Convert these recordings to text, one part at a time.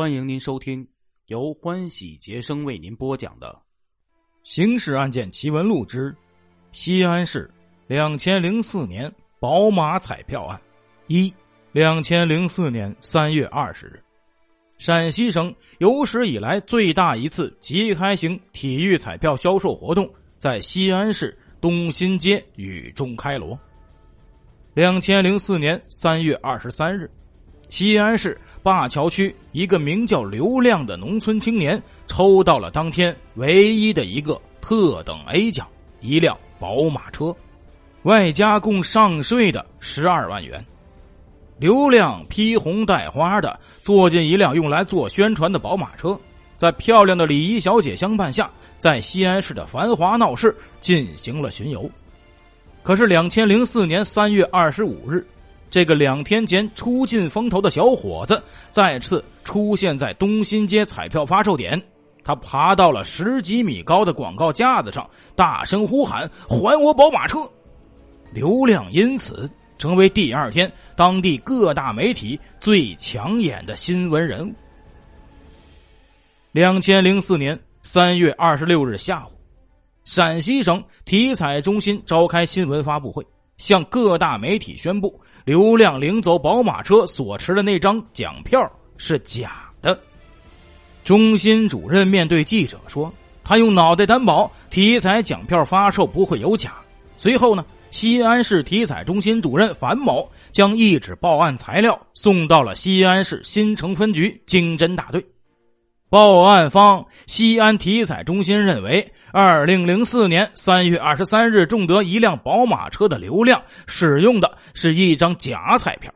欢迎您收听由欢喜杰生为您播讲的《刑事案件奇闻录之西安市两千零四年宝马彩票案》一。两千零四年三月二十日，陕西省有史以来最大一次即开型体育彩票销售活动在西安市东新街雨中开锣。两千零四年三月二十三日，西安市灞桥区一个名叫刘亮的农村青年抽到了当天唯一的一个特等 A 奖——一辆宝马车，外加共上税的十二万元。刘亮披红戴花的坐进一辆用来做宣传的宝马车，在漂亮的礼仪小姐相伴下，在西安市的繁华闹市进行了巡游。可是，两千零四年三月二十五日，这个两天前出尽风头的小伙子再次出现在东新街彩票发售点。他爬到了十几米高的广告架子上，大声呼喊：“还我宝马车！”刘亮因此。成为第二天当地各大媒体最抢眼的新闻人物。两千零四年三月二十六日下午，陕西省体彩中心召开新闻发布会，向各大媒体宣布，刘亮领走宝马车所持的那张奖票是假的。中心主任面对记者说：“他用脑袋担保，体彩奖票发售不会有假。”随后呢？西安市体彩中心主任樊某将一纸报案材料送到了西安市新城分局经侦大队。报案方西安体彩中心认为，二零零四年三月二十三日中得一辆宝马车的刘亮使用的是一张假彩票。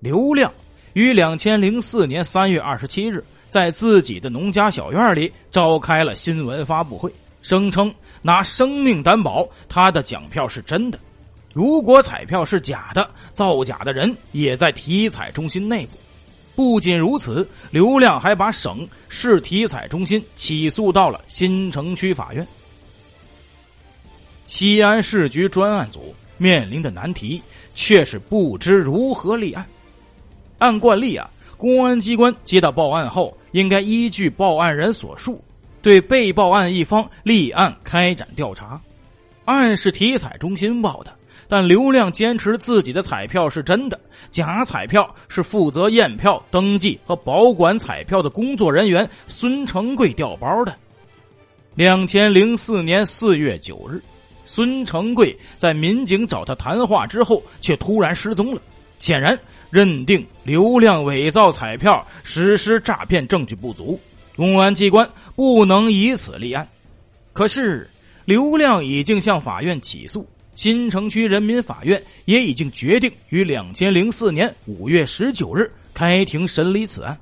刘亮于两千零四年三月二十七日在自己的农家小院里召开了新闻发布会。声称拿生命担保，他的奖票是真的。如果彩票是假的，造假的人也在体彩中心内部。不仅如此，刘亮还把省市体彩中心起诉到了新城区法院。西安市局专案组面临的难题却是不知如何立案。按惯例啊，公安机关接到报案后，应该依据报案人所述。对被报案一方立案开展调查，案是体彩中心报的，但刘亮坚持自己的彩票是真的，假彩票是负责验票、登记和保管彩票的工作人员孙成贵调包的。两千零四年四月九日，孙成贵在民警找他谈话之后，却突然失踪了。显然，认定刘亮伪造彩票、实施诈骗证据不足。公安机关不能以此立案，可是刘亮已经向法院起诉，新城区人民法院也已经决定于两千零四年五月十九日开庭审理此案。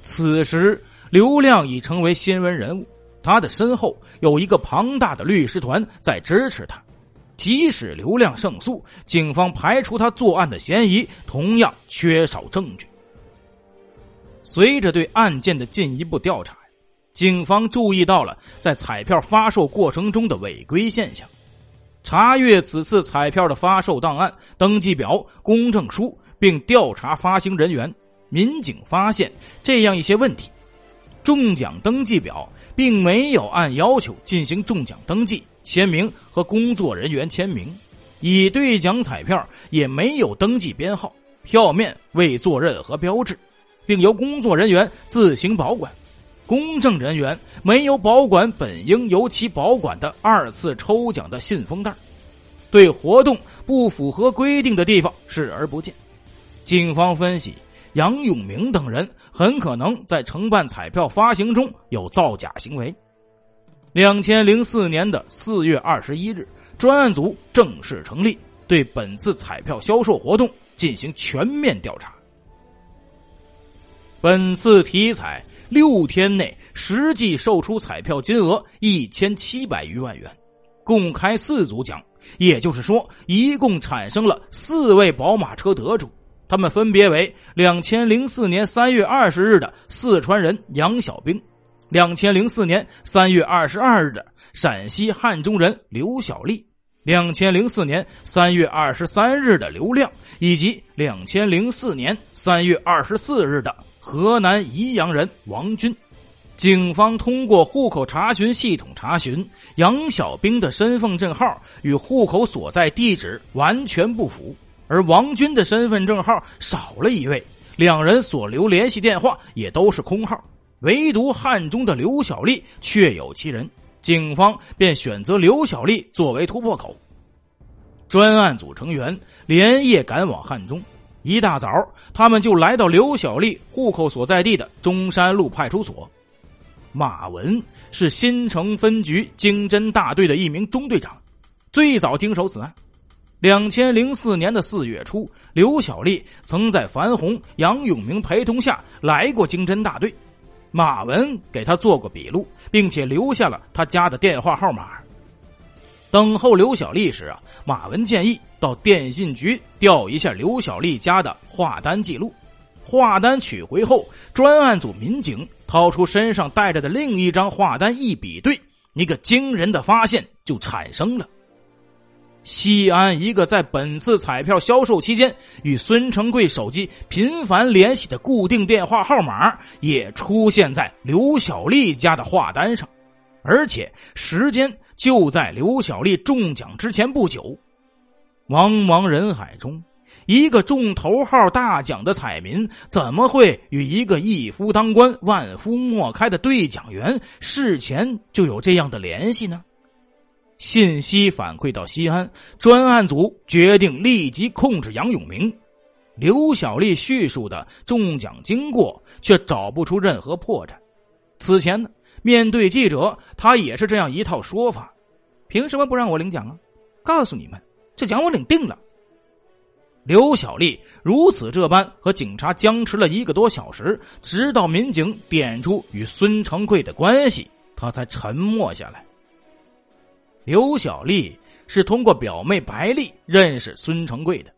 此时，刘亮已成为新闻人物，他的身后有一个庞大的律师团在支持他。即使刘亮胜诉，警方排除他作案的嫌疑，同样缺少证据。随着对案件的进一步调查，警方注意到了在彩票发售过程中的违规现象。查阅此次彩票的发售档案、登记表、公证书，并调查发行人员，民警发现这样一些问题：中奖登记表并没有按要求进行中奖登记、签名和工作人员签名；已兑奖彩票也没有登记编号，票面未做任何标志。并由工作人员自行保管，公证人员没有保管本应由其保管的二次抽奖的信封袋，对活动不符合规定的地方视而不见。警方分析，杨永明等人很可能在承办彩票发行中有造假行为。两千零四年的四月二十一日，专案组正式成立，对本次彩票销售活动进行全面调查。本次体彩六天内实际售出彩票金额一千七百余万元，共开四组奖，也就是说，一共产生了四位宝马车得主，他们分别为两千零四年三月二十日的四川人杨小兵，两千零四年三月二十二日的陕西汉中人刘小丽，两千零四年三月二十三日的刘亮，以及两千零四年三月二十四日的。河南宜阳人王军。警方通过户口查询系统查询，杨小兵的身份证号与户口所在地址完全不符，而王军的身份证号少了一位，两人所留联系电话也都是空号，唯独汉中的刘小丽确有其人。警方便选择刘小丽作为突破口。专案组成员连夜赶往汉中，一大早，他们就来到刘小丽户口所在地的中山路派出所。马文是新城分局经侦大队的一名中队长，最早经手此案。两千零四年的四月初，刘小丽曾在樊红、杨永明陪同下来过经侦大队，马文给他做过笔录，并且留下了他家的电话号码。等候刘小丽时啊，马文建议到电信局调一下刘小丽家的话单记录。话单取回后，专案组民警掏出身上带着的另一张话单一比对，一个惊人的发现就产生了：西安一个在本次彩票销售期间与孙成贵手机频繁联系的固定电话号码，也出现在刘小丽家的话单上，而且时间就在刘小丽中奖之前不久。茫茫人海中。一个中头号大奖的彩民，怎么会与一个一夫当关、万夫莫开的兑奖员事前就有这样的联系呢？信息反馈到西安，专案组决定立即控制杨永明。刘小丽叙述的中奖经过却找不出任何破绽。此前呢，面对记者，他也是这样一套说法：凭什么不让我领奖啊？告诉你们，这奖我领定了。刘小丽如此这般和警察僵持了一个多小时，直到民警点出与孙成贵的关系，他才沉默下来。刘小丽是通过表妹白丽认识孙成贵的。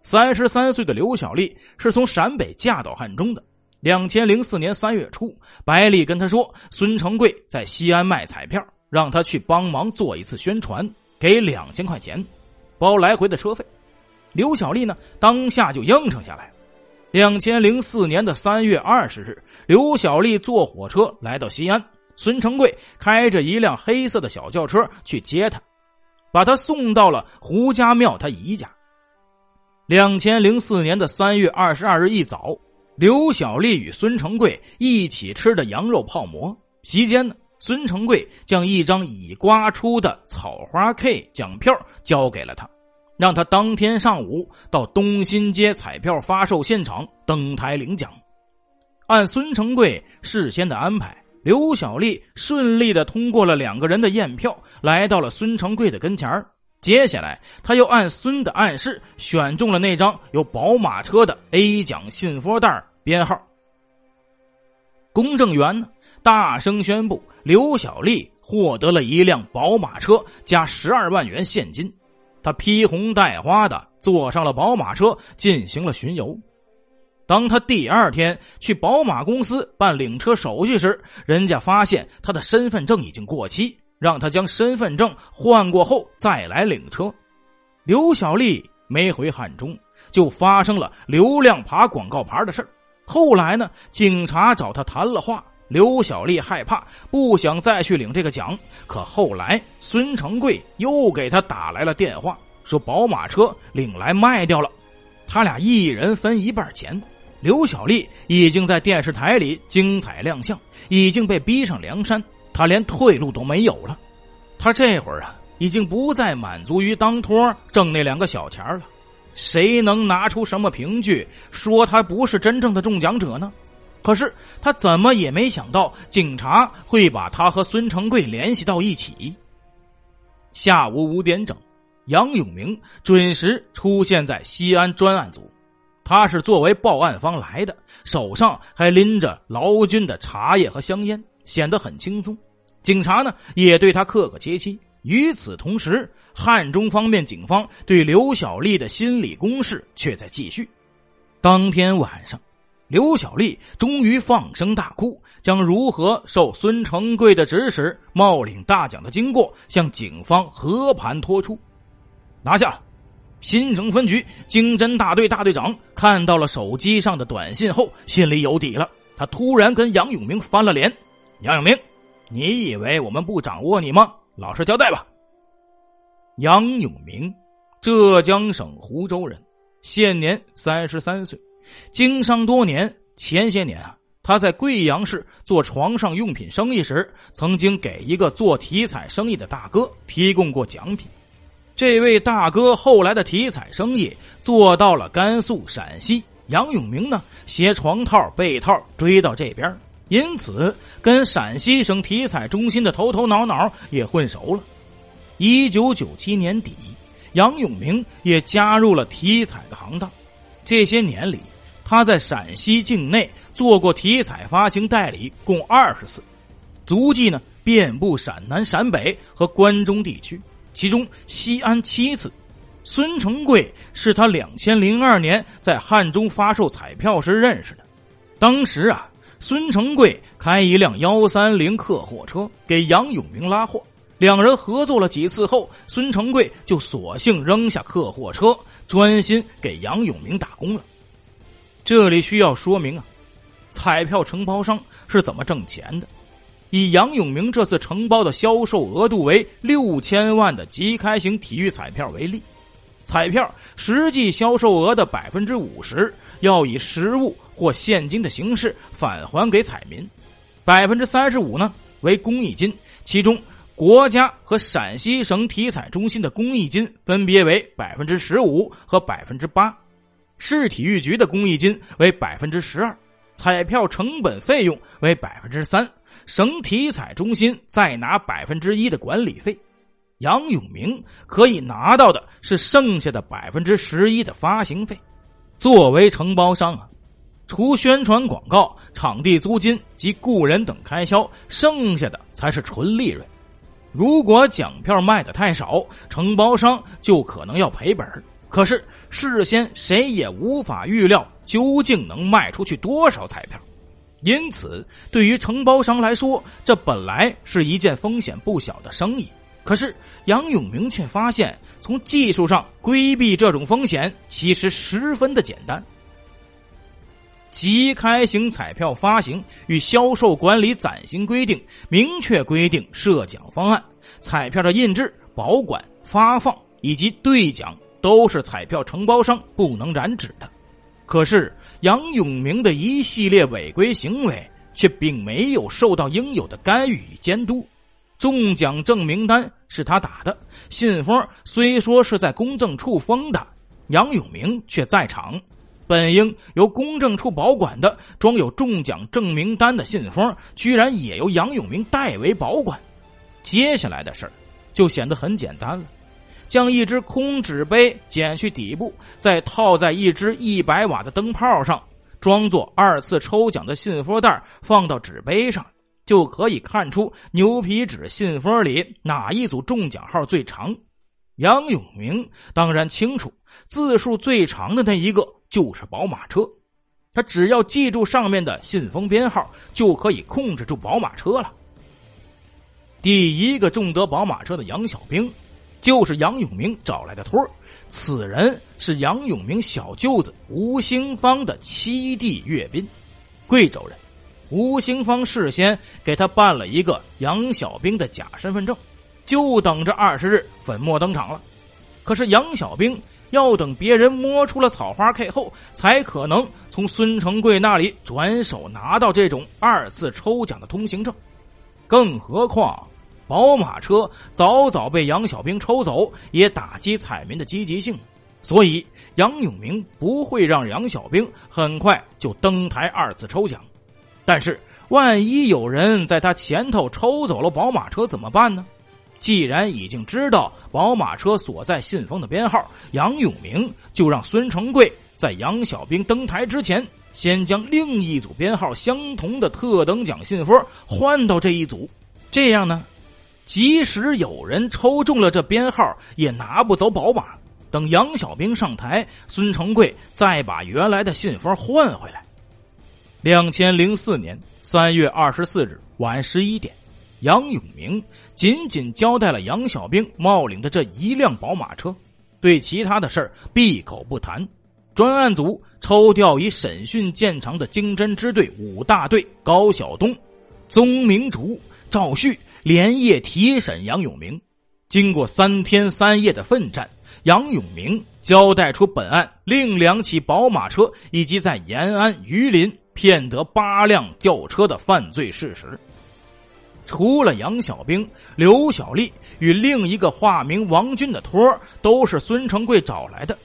三十三岁的刘小丽是从陕北嫁到汉中的。两千零四年三月初，白丽跟他说，孙成贵在西安卖彩票，让他去帮忙做一次宣传，给两千块钱，包来回的车费。刘小丽呢，当下就应承下来。两千零四年的三月二十日，刘小丽坐火车来到西安，孙成贵开着一辆黑色的小轿车去接她，把她送到了胡家庙他姨家。两千零四年的三月二十二日一早，刘小丽与孙成贵一起吃的羊肉泡馍。席间呢，孙成贵将一张已刮出的草花 K 奖票交给了他。让他当天上午到东新街彩票发售现场登台领奖。按孙成贵事先的安排，刘小丽顺利的通过了两个人的验票，来到了孙成贵的跟前接下来，他又按孙的暗示，选中了那张有宝马车的 A 奖信封袋编号。公证员呢，大声宣布刘小丽获得了一辆宝马车加十二万元现金。他披红戴花的坐上了宝马车，进行了巡游。当他第二天去宝马公司办领车手续时，人家发现他的身份证已经过期，让他将身份证换过后再来领车。刘小丽没回汉中，就发生了流量爬广告牌的事后来呢，警察找他谈了话。刘小丽害怕，不想再去领这个奖。可后来，孙成贵又给他打来了电话，说宝马车领来卖掉了，他俩一人分一半钱。刘小丽已经在电视台里精彩亮相，已经被逼上梁山，他连退路都没有了。他这会儿啊，已经不再满足于当托挣那两个小钱了。谁能拿出什么凭据说他不是真正的中奖者呢？可是他怎么也没想到，警察会把他和孙成贵联系到一起。下午五点整，杨永明准时出现在西安专案组。他是作为报案方来的，手上还拎着劳军的茶叶和香烟，显得很轻松。警察呢也对他客客气气。与此同时，汉中方面警方对刘小丽的心理攻势却在继续。当天晚上。刘小丽终于放声大哭，将如何受孙成贵的指使冒领大奖的经过向警方和盘托出。拿下，新城分局经侦大队大队长看到了手机上的短信后，心里有底了。他突然跟杨永明翻了脸：“杨永明，你以为我们不掌握你吗？老实交代吧。”杨永明，浙江省湖州人，现年三十三岁，经商多年。前些年啊，他在贵阳市做床上用品生意时，曾经给一个做体彩生意的大哥提供过奖品。这位大哥后来的体彩生意做到了甘肃、陕西，杨永明呢携床套、被套追到这边，因此跟陕西省体彩中心的头头脑脑也混熟了。一九九七年底，杨永明也加入了体彩的行当。这些年里，他在陕西境内做过体彩发行代理，共二十次，足迹呢遍布陕南、陕北和关中地区，其中西安七次。孙成贵是他两千零二年在汉中发售彩票时认识的。当时啊，孙成贵开一辆幺三零客货车给杨永明拉货。两人合作了几次后，孙成贵就索性扔下客货车，专心给杨永明打工了。这里需要说明啊，彩票承包商是怎么挣钱的？以杨永明这次承包的销售额度为六千万的即开型体育彩票为例，彩票实际销售额的百分之五十要以实物或现金的形式返还给彩民，百分之三十五呢为公益金，其中。国家和陕西省体彩中心的公益金分别为百分之十五和百分之八，市体育局的公益金为百分之十二，彩票成本费用为百分之三，省体彩中心再拿百分之一的管理费，杨永明可以拿到的是剩下的百分之十一的发行费。作为承包商啊，除宣传广告、场地租金及雇人等开销，剩下的才是纯利润。如果奖票卖的太少，承包商就可能要赔本可是事先谁也无法预料究竟能卖出去多少彩票，因此对于承包商来说，这本来是一件风险不小的生意。可是杨永明却发现，从技术上规避这种风险其实十分的简单。即开型彩票发行与销售管理暂行规定明确规定设奖方案，彩票的印制、保管、发放以及兑奖都是彩票承包商不能染指的。可是杨永明的一系列违规行为却并没有受到应有的干预与监督。中奖证明单是他打的，信封虽说是在公证处封的，杨永明却在场。本应由公证处保管的装有中奖证明单的信封，居然也由杨永明代为保管。接下来的事儿就显得很简单了：将一只空纸杯剪去底部，再套在一只一百瓦的灯泡上，装作二次抽奖的信封袋，放到纸杯上，就可以看出牛皮纸信封里哪一组中奖号最长。杨永明当然清楚，字数最长的那一个。就是宝马车，他只要记住上面的信封编号，就可以控制住宝马车了。第一个中得宝马车的杨小兵，就是杨永明找来的托儿此人是杨永明小舅子吴兴芳的七弟岳斌，贵州人。吴兴芳事先给他办了一个杨小兵的假身份证，就等着二十日粉墨登场了。可是杨小兵。要等别人摸出了草花 K 后，才可能从孙成贵那里转手拿到这种二次抽奖的通行证。更何况，宝马车早早被杨小兵抽走，也打击彩民的积极性。所以，杨永明不会让杨小兵很快就登台二次抽奖。但是，万一有人在他前头抽走了宝马车，怎么办呢？既然已经知道宝马车所在信封的编号，杨永明就让孙成贵在杨小兵登台之前，先将另一组编号相同的特等奖信封换到这一组。这样呢，即使有人抽中了这编号，也拿不走宝马。等杨小兵上台，孙成贵再把原来的信封换回来。两千零四年三月二十四日晚十一点。杨永明仅仅交代了杨小兵冒领的这一辆宝马车，对其他的事儿闭口不谈。专案组抽调以审讯见长的经侦支队五大队高晓东、宗明竹、赵旭连夜提审杨永明。经过三天三夜的奋战，杨永明交代出本案另两起宝马车以及在延安榆林骗得八辆轿车的犯罪事实。除了杨小兵、刘小丽与另一个化名王军的托都是孙成贵找来的。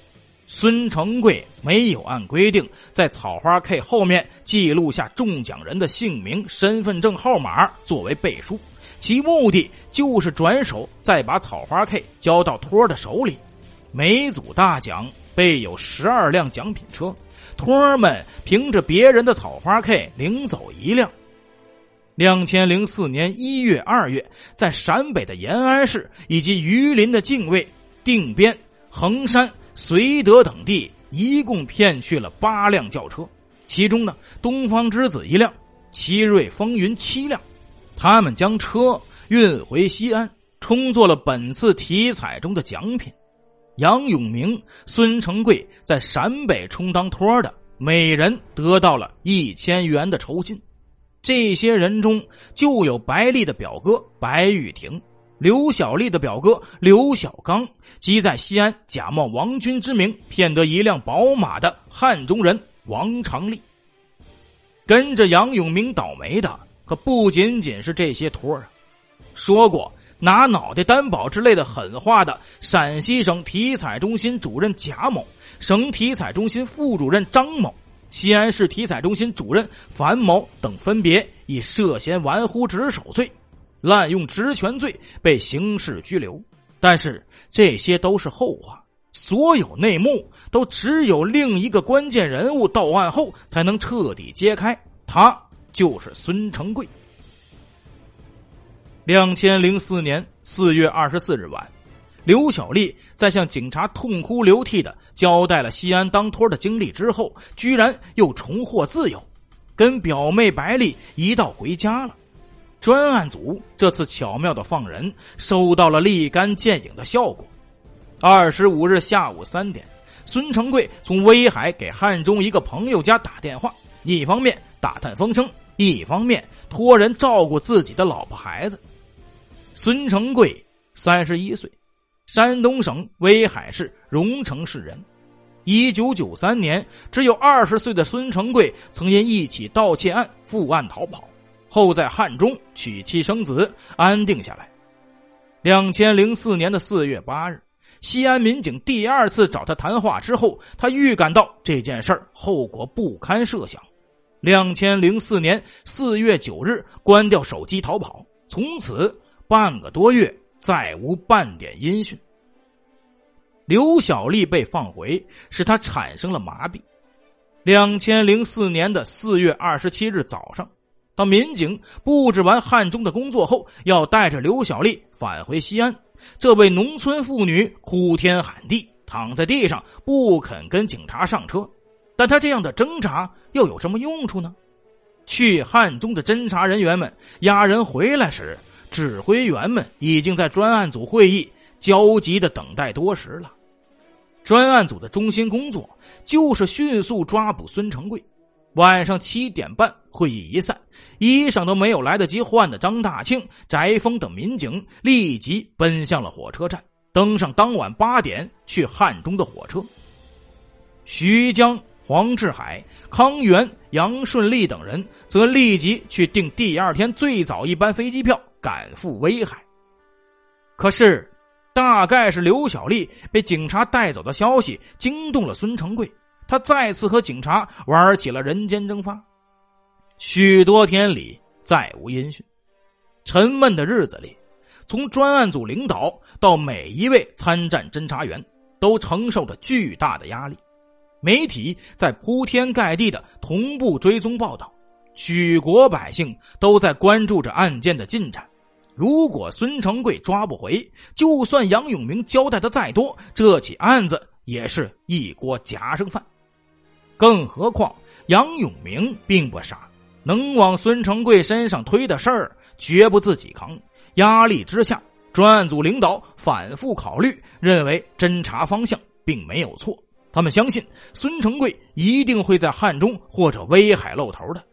孙成贵没有按规定在草花 K 后面记录下中奖人的姓名、身份证号码作为背书，其目的就是转手再把草花 K 交到托儿的手里。每组大奖备有十二辆奖品车，托儿们凭着别人的草花 K 领走一辆。两千零四年一月、二月，在陕北的延安市以及榆林的泾渭、定边、衡山。绥德等地一共骗去了八辆轿车，其中呢，东方之子一辆，奇瑞风云七辆。他们将车运回西安，充作了本次体彩中的奖品。杨永明、孙成贵在陕北充当托的，每人得到了一千元的酬金。这些人中，就有白丽的表哥白玉婷。刘小丽的表哥刘小刚，即在西安假冒王军之名骗得一辆宝马的汉中人王长利。跟着杨永明倒霉的可不仅仅是这些托儿啊！说过拿脑袋担保之类的狠话的陕西省体彩中心主任贾某、省体彩中心副主任张某、西安市体彩中心主任樊某等，分别以涉嫌玩忽职守罪。滥用职权罪被刑事拘留，但是这些都是后话，所有内幕都只有另一个关键人物到案后才能彻底揭开，他就是孙成贵。两千零四年四月二十四日晚，刘小丽在向警察痛哭流涕的交代了西安当托的经历之后，居然又重获自由，跟表妹白丽一道回家了。专案组这次巧妙的放人，收到了立竿见影的效果。二十五日下午三点，孙成贵从威海给汉中一个朋友家打电话，一方面打探风声，一方面托人照顾自己的老婆孩子。孙成贵三十一岁，山东省威海市荣成市人。一九九三年，只有二十岁的孙成贵曾因一起盗窃案负案逃跑。后在汉中娶妻生子，安定下来。两千零四年的四月八日，西安民警第二次找他谈话之后，他预感到这件事后果不堪设想。两千零四年四月九日，关掉手机逃跑，从此半个多月再无半点音讯。刘小丽被放回，使他产生了麻痹。两千零四年的四月二十七日早上。当民警布置完汉中的工作后，要带着刘小丽返回西安。这位农村妇女哭天喊地，躺在地上不肯跟警察上车。但她这样的挣扎又有什么用处呢？去汉中的侦查人员们押人回来时，指挥员们已经在专案组会议焦急的等待多时了。专案组的中心工作就是迅速抓捕孙成贵。晚上七点半，会议一散，衣裳都没有来得及换的张大庆、翟峰等民警立即奔向了火车站，登上当晚八点去汉中的火车。徐江、黄志海、康源、杨顺利等人则立即去订第二天最早一班飞机票，赶赴威海。可是，大概是刘小丽被警察带走的消息惊动了孙成贵。他再次和警察玩起了人间蒸发，许多天里再无音讯。沉闷的日子里，从专案组领导到每一位参战侦查员，都承受着巨大的压力。媒体在铺天盖地的同步追踪报道，举国百姓都在关注着案件的进展。如果孙成贵抓不回，就算杨永明交代的再多，这起案子也是一锅夹生饭。更何况杨永明并不傻，能往孙成贵身上推的事儿绝不自己扛。压力之下，专案组领导反复考虑，认为侦查方向并没有错。他们相信孙成贵一定会在汉中或者威海露头的。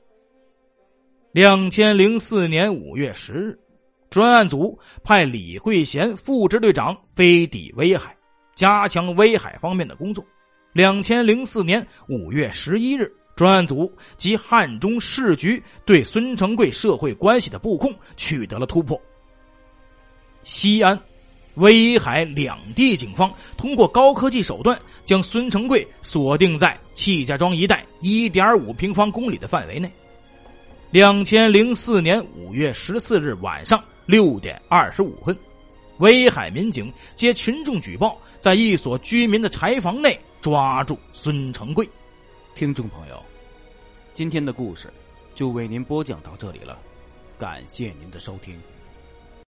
两千零四年五月十日，专案组派李慧贤副支队长飞抵威海，加强威海方面的工作。两千零四年五月十一日，专案组及汉中市局对孙成贵社会关系的布控取得了突破。西安。威海两地警方通过高科技手段，将孙成贵锁定在戚家庄一带一点五平方公里的范围内。两千零四年五月十四日晚上六点二十五分，威海民警接群众举报，在一所居民的柴房内抓住孙成贵。听众朋友，今天的故事就为您播讲到这里了，感谢您的收听。